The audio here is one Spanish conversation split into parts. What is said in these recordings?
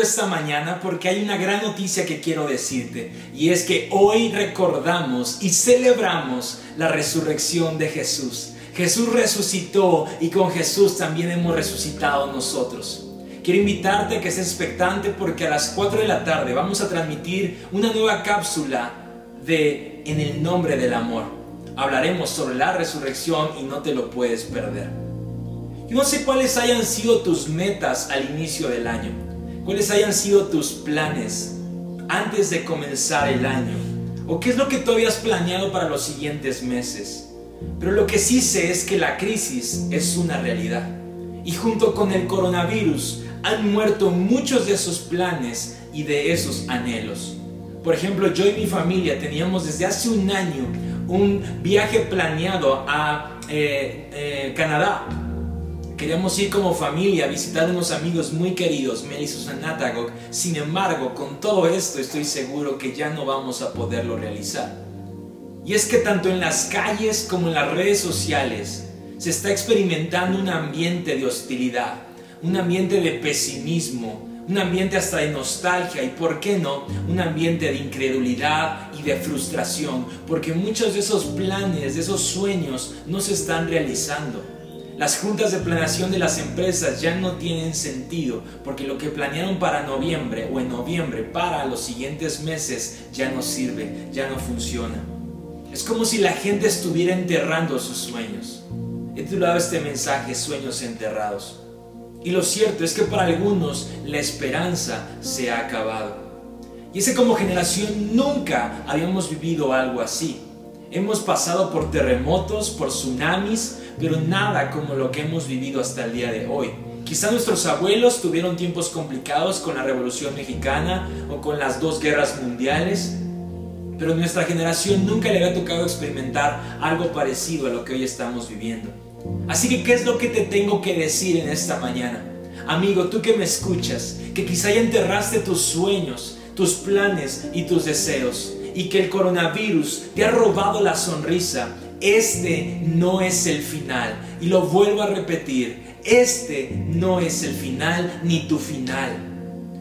Esta mañana porque hay una gran noticia que quiero decirte y es que hoy recordamos y celebramos la resurrección de Jesús. Jesús resucitó y con Jesús también hemos resucitado nosotros. Quiero invitarte a que estés expectante porque a las 4 de la tarde vamos a transmitir una nueva cápsula de En el nombre del amor. Hablaremos sobre la resurrección y no te lo puedes perder. Yo no sé cuáles hayan sido tus metas al inicio del año, cuáles hayan sido tus planes antes de comenzar el año, o qué es lo que tú habías planeado para los siguientes meses. Pero lo que sí sé es que la crisis es una realidad. Y junto con el coronavirus han muerto muchos de esos planes y de esos anhelos. Por ejemplo, yo y mi familia teníamos desde hace un año un viaje planeado a eh, eh, Canadá Queríamos ir como familia a visitar unos amigos muy queridos, Mel y Susana Sin embargo, con todo esto estoy seguro que ya no vamos a poderlo realizar. Y es que tanto en las calles como en las redes sociales se está experimentando un ambiente de hostilidad, un ambiente de pesimismo, un ambiente hasta de nostalgia y, ¿por qué no?, un ambiente de incredulidad y de frustración, porque muchos de esos planes, de esos sueños no se están realizando. Las juntas de planeación de las empresas ya no tienen sentido porque lo que planearon para noviembre o en noviembre para los siguientes meses ya no sirve, ya no funciona. Es como si la gente estuviera enterrando sus sueños. He titulado este mensaje Sueños enterrados. Y lo cierto es que para algunos la esperanza se ha acabado. Y es que como generación nunca habíamos vivido algo así. Hemos pasado por terremotos, por tsunamis, pero nada como lo que hemos vivido hasta el día de hoy. Quizá nuestros abuelos tuvieron tiempos complicados con la Revolución Mexicana o con las dos guerras mundiales, pero nuestra generación nunca le había tocado experimentar algo parecido a lo que hoy estamos viviendo. Así que, ¿qué es lo que te tengo que decir en esta mañana? Amigo, tú que me escuchas, que quizá ya enterraste tus sueños, tus planes y tus deseos y que el coronavirus te ha robado la sonrisa, este no es el final. Y lo vuelvo a repetir, este no es el final ni tu final.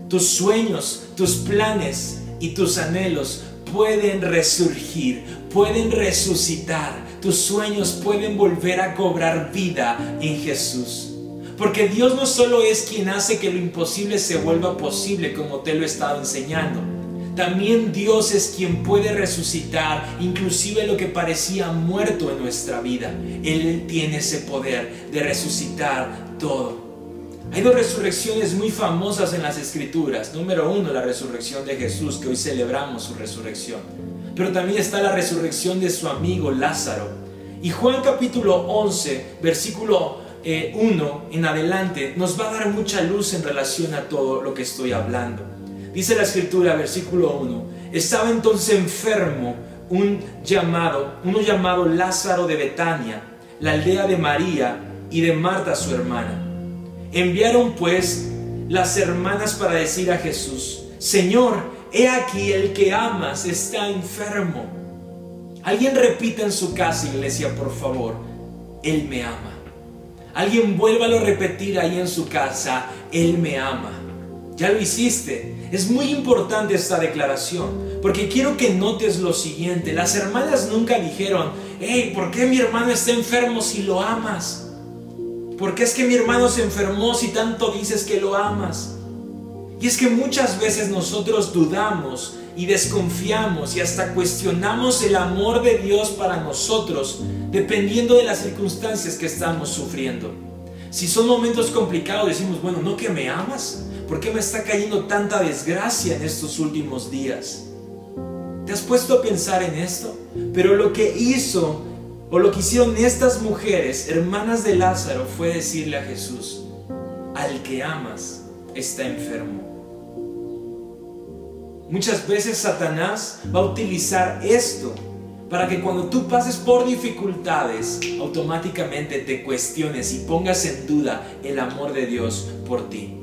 Tus sueños, tus planes y tus anhelos pueden resurgir, pueden resucitar. Tus sueños pueden volver a cobrar vida en Jesús. Porque Dios no solo es quien hace que lo imposible se vuelva posible, como te lo he estado enseñando. También Dios es quien puede resucitar inclusive lo que parecía muerto en nuestra vida. Él tiene ese poder de resucitar todo. Hay dos resurrecciones muy famosas en las escrituras. Número uno, la resurrección de Jesús, que hoy celebramos su resurrección. Pero también está la resurrección de su amigo Lázaro. Y Juan capítulo 11, versículo 1 eh, en adelante, nos va a dar mucha luz en relación a todo lo que estoy hablando. Dice la escritura, versículo 1, estaba entonces enfermo un llamado, uno llamado Lázaro de Betania, la aldea de María y de Marta su hermana. Enviaron pues las hermanas para decir a Jesús, Señor, he aquí el que amas está enfermo. Alguien repita en su casa, iglesia, por favor, Él me ama. Alguien vuélvalo a repetir ahí en su casa, Él me ama. Ya lo hiciste. Es muy importante esta declaración, porque quiero que notes lo siguiente. Las hermanas nunca dijeron, hey, ¿por qué mi hermano está enfermo si lo amas? ¿Por qué es que mi hermano se enfermó si tanto dices que lo amas? Y es que muchas veces nosotros dudamos y desconfiamos y hasta cuestionamos el amor de Dios para nosotros dependiendo de las circunstancias que estamos sufriendo. Si son momentos complicados decimos, bueno, ¿no que me amas? ¿Por qué me está cayendo tanta desgracia en estos últimos días? ¿Te has puesto a pensar en esto? Pero lo que hizo o lo que hicieron estas mujeres, hermanas de Lázaro, fue decirle a Jesús, al que amas está enfermo. Muchas veces Satanás va a utilizar esto para que cuando tú pases por dificultades, automáticamente te cuestiones y pongas en duda el amor de Dios por ti.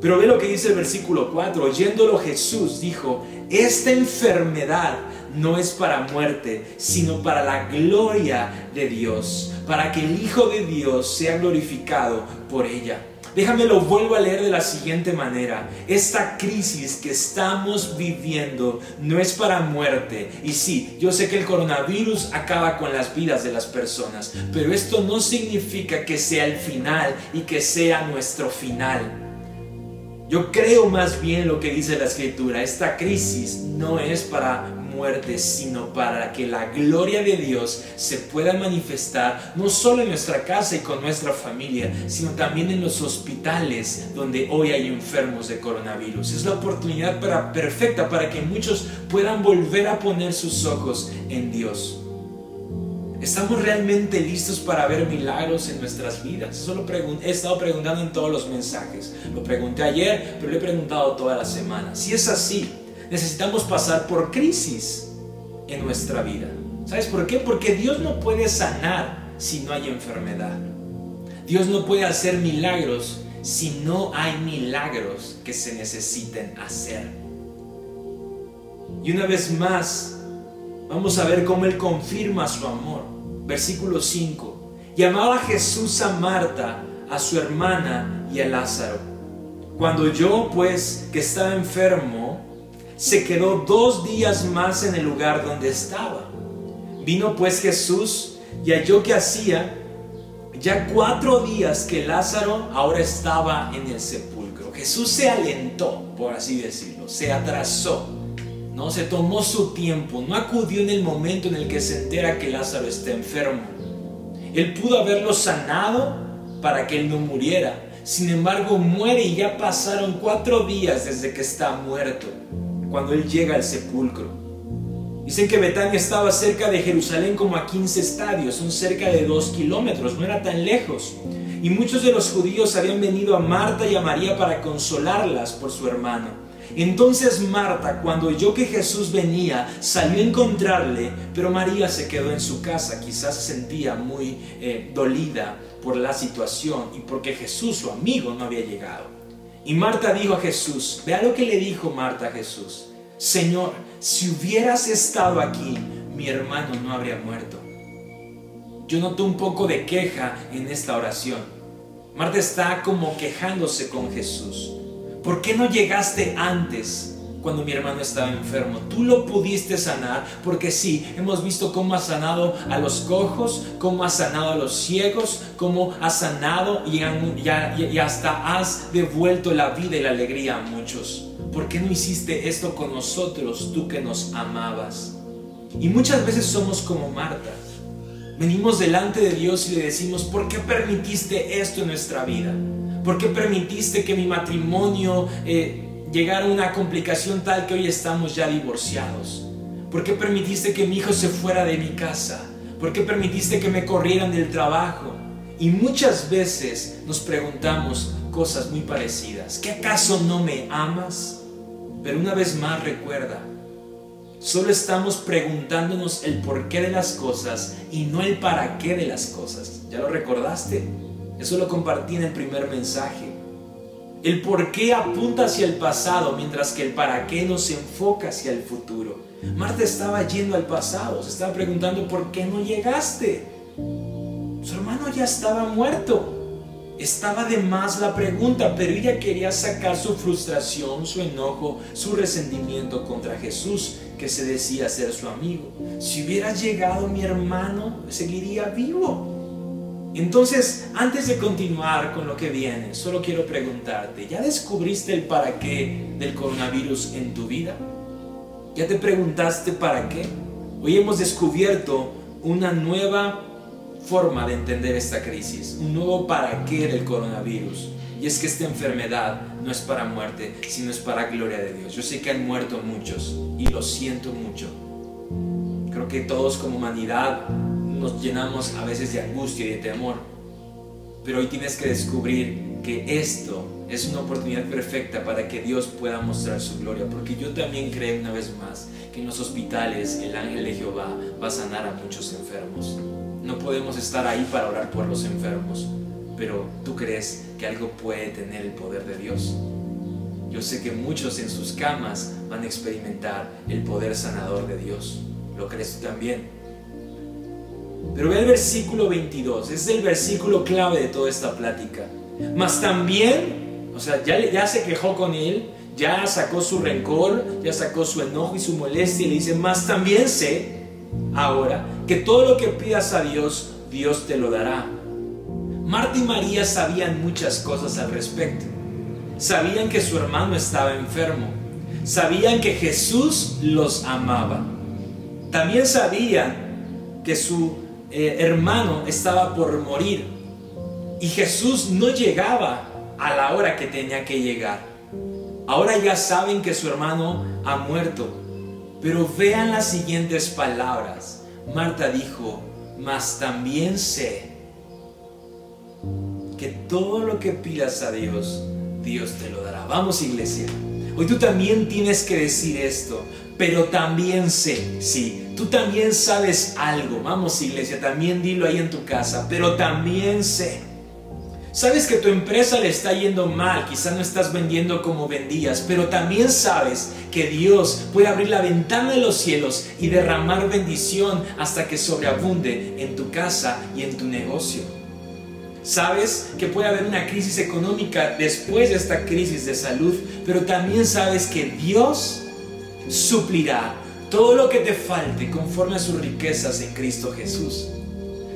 Pero ve lo que dice el versículo 4. Oyéndolo Jesús dijo, esta enfermedad no es para muerte, sino para la gloria de Dios, para que el Hijo de Dios sea glorificado por ella. Déjame lo vuelvo a leer de la siguiente manera. Esta crisis que estamos viviendo no es para muerte. Y sí, yo sé que el coronavirus acaba con las vidas de las personas, pero esto no significa que sea el final y que sea nuestro final. Yo creo más bien lo que dice la escritura. Esta crisis no es para muerte, sino para que la gloria de Dios se pueda manifestar no solo en nuestra casa y con nuestra familia, sino también en los hospitales donde hoy hay enfermos de coronavirus. Es la oportunidad para, perfecta para que muchos puedan volver a poner sus ojos en Dios. ¿Estamos realmente listos para ver milagros en nuestras vidas? Eso lo he estado preguntando en todos los mensajes. Lo pregunté ayer, pero lo he preguntado toda la semana. Si es así, necesitamos pasar por crisis en nuestra vida. ¿Sabes por qué? Porque Dios no puede sanar si no hay enfermedad. Dios no puede hacer milagros si no hay milagros que se necesiten hacer. Y una vez más, vamos a ver cómo Él confirma su amor. Versículo 5. Llamaba Jesús a Marta, a su hermana y a Lázaro. Cuando yo, pues, que estaba enfermo, se quedó dos días más en el lugar donde estaba. Vino pues Jesús y halló que hacía ya cuatro días que Lázaro ahora estaba en el sepulcro. Jesús se alentó, por así decirlo, se atrasó, no se tomó su tiempo, no acudió en el momento en el que se entera que Lázaro está enfermo. Él pudo haberlo sanado para que él no muriera. Sin embargo, muere y ya pasaron cuatro días desde que está muerto cuando él llega al sepulcro. Dicen que Betania estaba cerca de Jerusalén como a 15 estadios, son cerca de 2 kilómetros, no era tan lejos. Y muchos de los judíos habían venido a Marta y a María para consolarlas por su hermano. Entonces Marta, cuando oyó que Jesús venía, salió a encontrarle, pero María se quedó en su casa, quizás se sentía muy eh, dolida por la situación y porque Jesús, su amigo, no había llegado. Y Marta dijo a Jesús, vea lo que le dijo Marta a Jesús, Señor, si hubieras estado aquí, mi hermano no habría muerto. Yo noto un poco de queja en esta oración. Marta está como quejándose con Jesús. ¿Por qué no llegaste antes? cuando mi hermano estaba enfermo. Tú lo pudiste sanar porque sí, hemos visto cómo ha sanado a los cojos, cómo ha sanado a los ciegos, cómo ha sanado y, y, hasta has devuelto la vida y la alegría a muchos. ¿Por qué no hiciste esto con nosotros, tú que nos amabas? Y muchas veces somos como Marta. Venimos delante de Dios y le decimos, ¿por qué permitiste esto en nuestra vida? ¿Por qué permitiste que mi matrimonio... Eh, llegar a una complicación tal que hoy estamos ya divorciados? ¿Por qué permitiste que mi hijo se fuera de mi casa? ¿Por qué permitiste que me corrieran del trabajo? Y muchas veces nos preguntamos cosas muy parecidas. ¿Qué acaso no me amas? Pero una vez más recuerda, solo estamos preguntándonos el porqué de las cosas y no el para qué de las cosas. ¿Ya lo recordaste? Eso lo compartí en el primer mensaje. El por qué apunta hacia el pasado, mientras que el para qué nos enfoca hacia el futuro. Marta estaba yendo al pasado, se estaba preguntando por qué no llegaste. Su hermano ya estaba muerto. Estaba de más la pregunta, pero ella quería sacar su frustración, su enojo, su resentimiento contra Jesús, que se decía ser su amigo. Si hubiera llegado mi hermano, seguiría vivo. Entonces, antes de continuar con lo que viene, solo quiero preguntarte, ¿ya descubriste el para qué del coronavirus en tu vida? ¿Ya te preguntaste para qué? Hoy hemos descubierto una nueva forma de entender esta crisis, un nuevo para qué del coronavirus. Y es que esta enfermedad no es para muerte, sino es para gloria de Dios. Yo sé que han muerto muchos y lo siento mucho. Creo que todos como humanidad nos llenamos a veces de angustia y de temor. Pero hoy tienes que descubrir que esto es una oportunidad perfecta para que Dios pueda mostrar su gloria. Porque yo también creo una vez más que en los hospitales el ángel de Jehová va a sanar a muchos enfermos. No podemos estar ahí para orar por los enfermos. Pero tú crees que algo puede tener el poder de Dios. Yo sé que muchos en sus camas van a experimentar el poder sanador de Dios. ¿Lo crees tú también? Pero ve el versículo 22, es el versículo clave de toda esta plática. Mas también, o sea, ya, se quejó con él, ya sacó su rencor, ya sacó su enojo y su molestia y le dice, mas también sé ahora que todo lo que pidas a Dios, Dios te lo dará. Marta y María sabían muchas cosas al respecto. Sabían que su hermano estaba enfermo. Sabían que Jesús los amaba. También sabían que su eh, hermano estaba por morir y Jesús no llegaba a la hora que tenía que llegar. Ahora ya saben que su hermano ha muerto, pero vean las siguientes palabras. Marta dijo, mas también sé que todo lo que pidas a Dios, Dios te lo dará. Vamos iglesia. Hoy tú también tienes que decir esto, pero también sé, sí, tú también sabes algo. Vamos iglesia, también dilo ahí en tu casa, pero también sé Sabes que tu empresa le está yendo mal, quizás no estás vendiendo como vendías, pero también sabes que Dios puede abrir la ventana de los cielos y derramar bendición hasta que sobreabunde en tu casa y en tu negocio. Sabes que puede haber una crisis económica después de esta crisis de salud, pero también sabes que Dios suplirá todo lo que te falte conforme a sus riquezas en Cristo Jesús.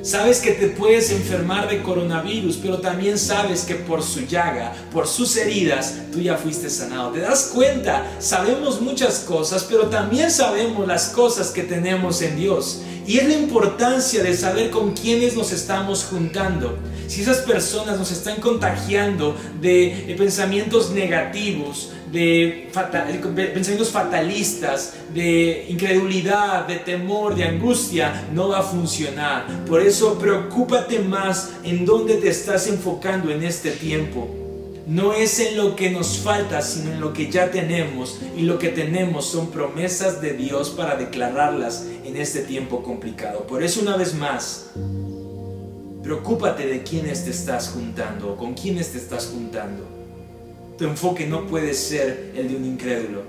Sabes que te puedes enfermar de coronavirus, pero también sabes que por su llaga, por sus heridas, tú ya fuiste sanado. ¿Te das cuenta? Sabemos muchas cosas, pero también sabemos las cosas que tenemos en Dios. Y es la importancia de saber con quiénes nos estamos juntando. Si esas personas nos están contagiando de pensamientos negativos, de pensamientos fatalistas, de incredulidad, de temor, de angustia, no va a funcionar. Por eso preocúpate más en dónde te estás enfocando en este tiempo. No es en lo que nos falta, sino en lo que ya tenemos. Y lo que tenemos son promesas de Dios para declararlas en este tiempo complicado. Por eso una vez más, preocúpate de quiénes te estás juntando con quiénes te estás juntando. Tu enfoque no puede ser el de un incrédulo.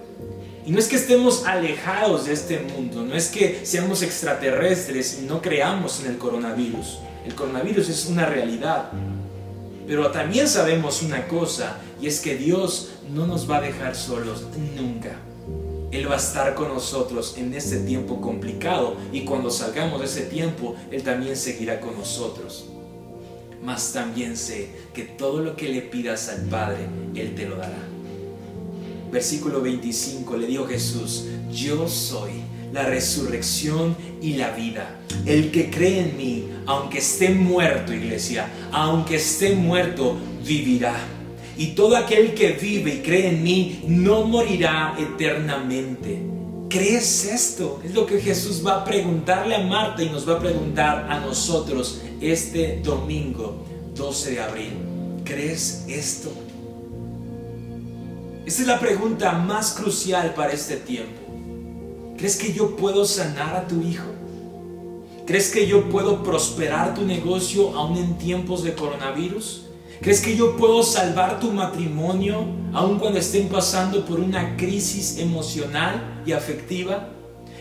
Y no es que estemos alejados de este mundo, no es que seamos extraterrestres y no creamos en el coronavirus. El coronavirus es una realidad. Pero también sabemos una cosa, y es que Dios no nos va a dejar solos nunca. Él va a estar con nosotros en este tiempo complicado y cuando salgamos de ese tiempo, Él también seguirá con nosotros mas también sé que todo lo que le pidas al Padre, Él te lo dará. Versículo 25 le dijo Jesús, yo soy la resurrección y la vida. El que cree en mí, aunque esté muerto, iglesia, aunque esté muerto, vivirá. Y todo aquel que vive y cree en mí no morirá eternamente. ¿Crees esto? Es lo que Jesús va a preguntarle a Marta y nos va a preguntar a nosotros este domingo 12 de abril. ¿Crees esto? Esta es la pregunta más crucial para este tiempo. ¿Crees que yo puedo sanar a tu hijo? ¿Crees que yo puedo prosperar tu negocio aún en tiempos de coronavirus? ¿Crees que yo puedo salvar tu matrimonio aún cuando estén pasando por una crisis emocional y afectiva?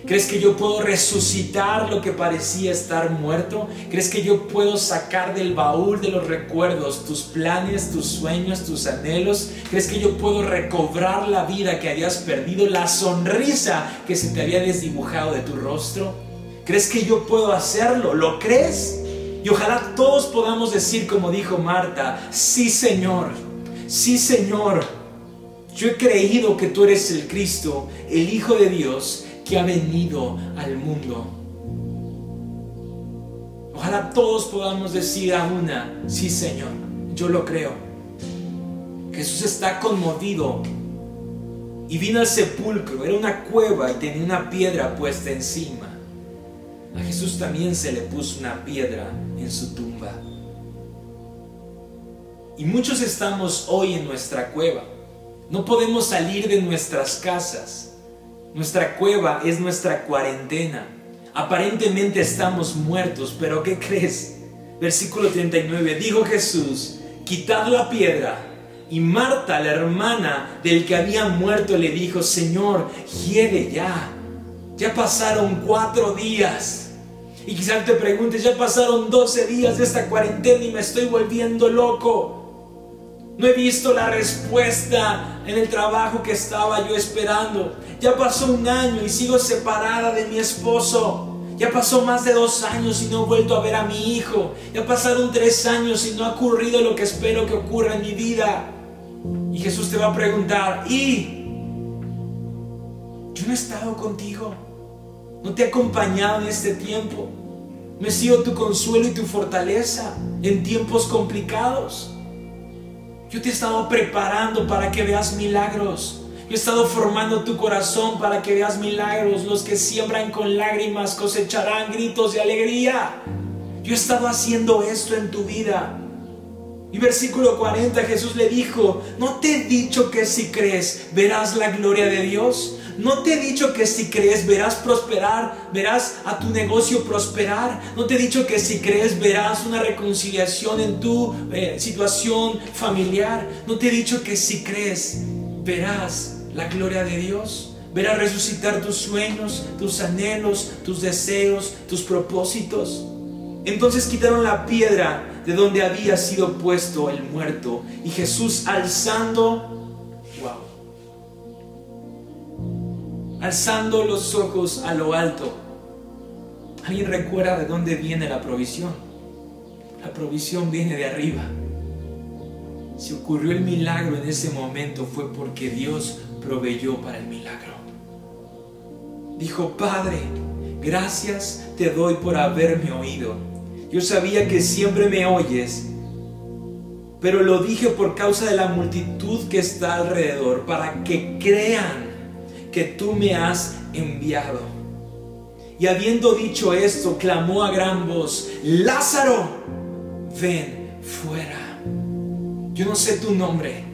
¿Crees que yo puedo resucitar lo que parecía estar muerto? ¿Crees que yo puedo sacar del baúl de los recuerdos tus planes, tus sueños, tus anhelos? ¿Crees que yo puedo recobrar la vida que habías perdido, la sonrisa que se te había desdibujado de tu rostro? ¿Crees que yo puedo hacerlo? ¿Lo crees? Y ojalá todos podamos decir como dijo Marta, sí Señor, sí Señor, yo he creído que tú eres el Cristo, el Hijo de Dios que ha venido al mundo. Ojalá todos podamos decir a una, sí Señor, yo lo creo. Jesús está conmovido y vino al sepulcro, era una cueva y tenía una piedra puesta encima. A Jesús también se le puso una piedra en su tumba. Y muchos estamos hoy en nuestra cueva. No podemos salir de nuestras casas. Nuestra cueva es nuestra cuarentena. Aparentemente estamos muertos, pero ¿qué crees? Versículo 39, dijo Jesús, quitad la piedra. Y Marta, la hermana del que había muerto, le dijo, Señor, hiede ya. Ya pasaron cuatro días. Y quizás te preguntes, ya pasaron 12 días de esta cuarentena y me estoy volviendo loco. No he visto la respuesta en el trabajo que estaba yo esperando. Ya pasó un año y sigo separada de mi esposo. Ya pasó más de dos años y no he vuelto a ver a mi hijo. Ya pasaron tres años y no ha ocurrido lo que espero que ocurra en mi vida. Y Jesús te va a preguntar, ¿y? Yo no he estado contigo. No te he acompañado en este tiempo. No he sido tu consuelo y tu fortaleza en tiempos complicados. Yo te he estado preparando para que veas milagros. Yo he estado formando tu corazón para que veas milagros. Los que siembran con lágrimas cosecharán gritos de alegría. Yo he estado haciendo esto en tu vida. Y versículo 40 Jesús le dijo, ¿no te he dicho que si crees verás la gloria de Dios? ¿No te he dicho que si crees verás prosperar, verás a tu negocio prosperar? ¿No te he dicho que si crees verás una reconciliación en tu eh, situación familiar? ¿No te he dicho que si crees verás la gloria de Dios. Ver a resucitar tus sueños, tus anhelos, tus deseos, tus propósitos. Entonces quitaron la piedra de donde había sido puesto el muerto y Jesús alzando, alzando los ojos a lo alto. ¿Alguien recuerda de dónde viene la provisión? La provisión viene de arriba. Si ocurrió el milagro en ese momento fue porque Dios proveyó para el milagro. Dijo, Padre, gracias te doy por haberme oído. Yo sabía que siempre me oyes, pero lo dije por causa de la multitud que está alrededor, para que crean que tú me has enviado. Y habiendo dicho esto, clamó a gran voz, Lázaro, ven fuera. Yo no sé tu nombre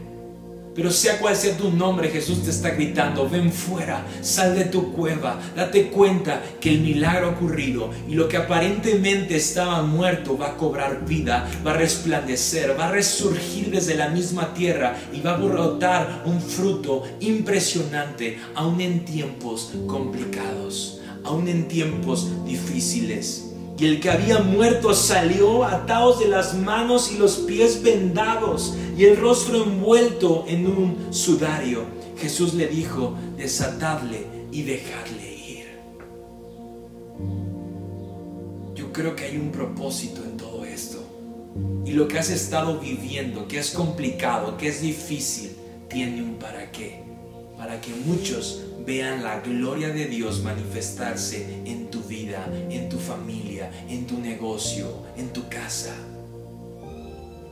pero sea cual sea tu nombre, Jesús te está gritando, ven fuera, sal de tu cueva, date cuenta que el milagro ha ocurrido y lo que aparentemente estaba muerto va a cobrar vida, va a resplandecer, va a resurgir desde la misma tierra y va a brotar un fruto impresionante, aún en tiempos complicados, aún en tiempos difíciles. Y el que había muerto salió atados de las manos y los pies vendados y el rostro envuelto en un sudario. Jesús le dijo, desatadle y dejadle ir. Yo creo que hay un propósito en todo esto. Y lo que has estado viviendo, que es complicado, que es difícil, tiene un para qué. Para que muchos vean la gloria de Dios manifestarse en tu vida, en tu familia, en tu negocio, en tu casa.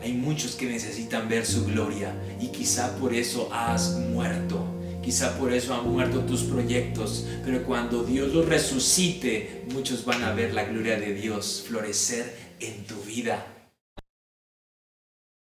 Hay muchos que necesitan ver su gloria y quizá por eso has muerto. Quizá por eso han muerto tus proyectos, pero cuando Dios los resucite, muchos van a ver la gloria de Dios florecer en tu vida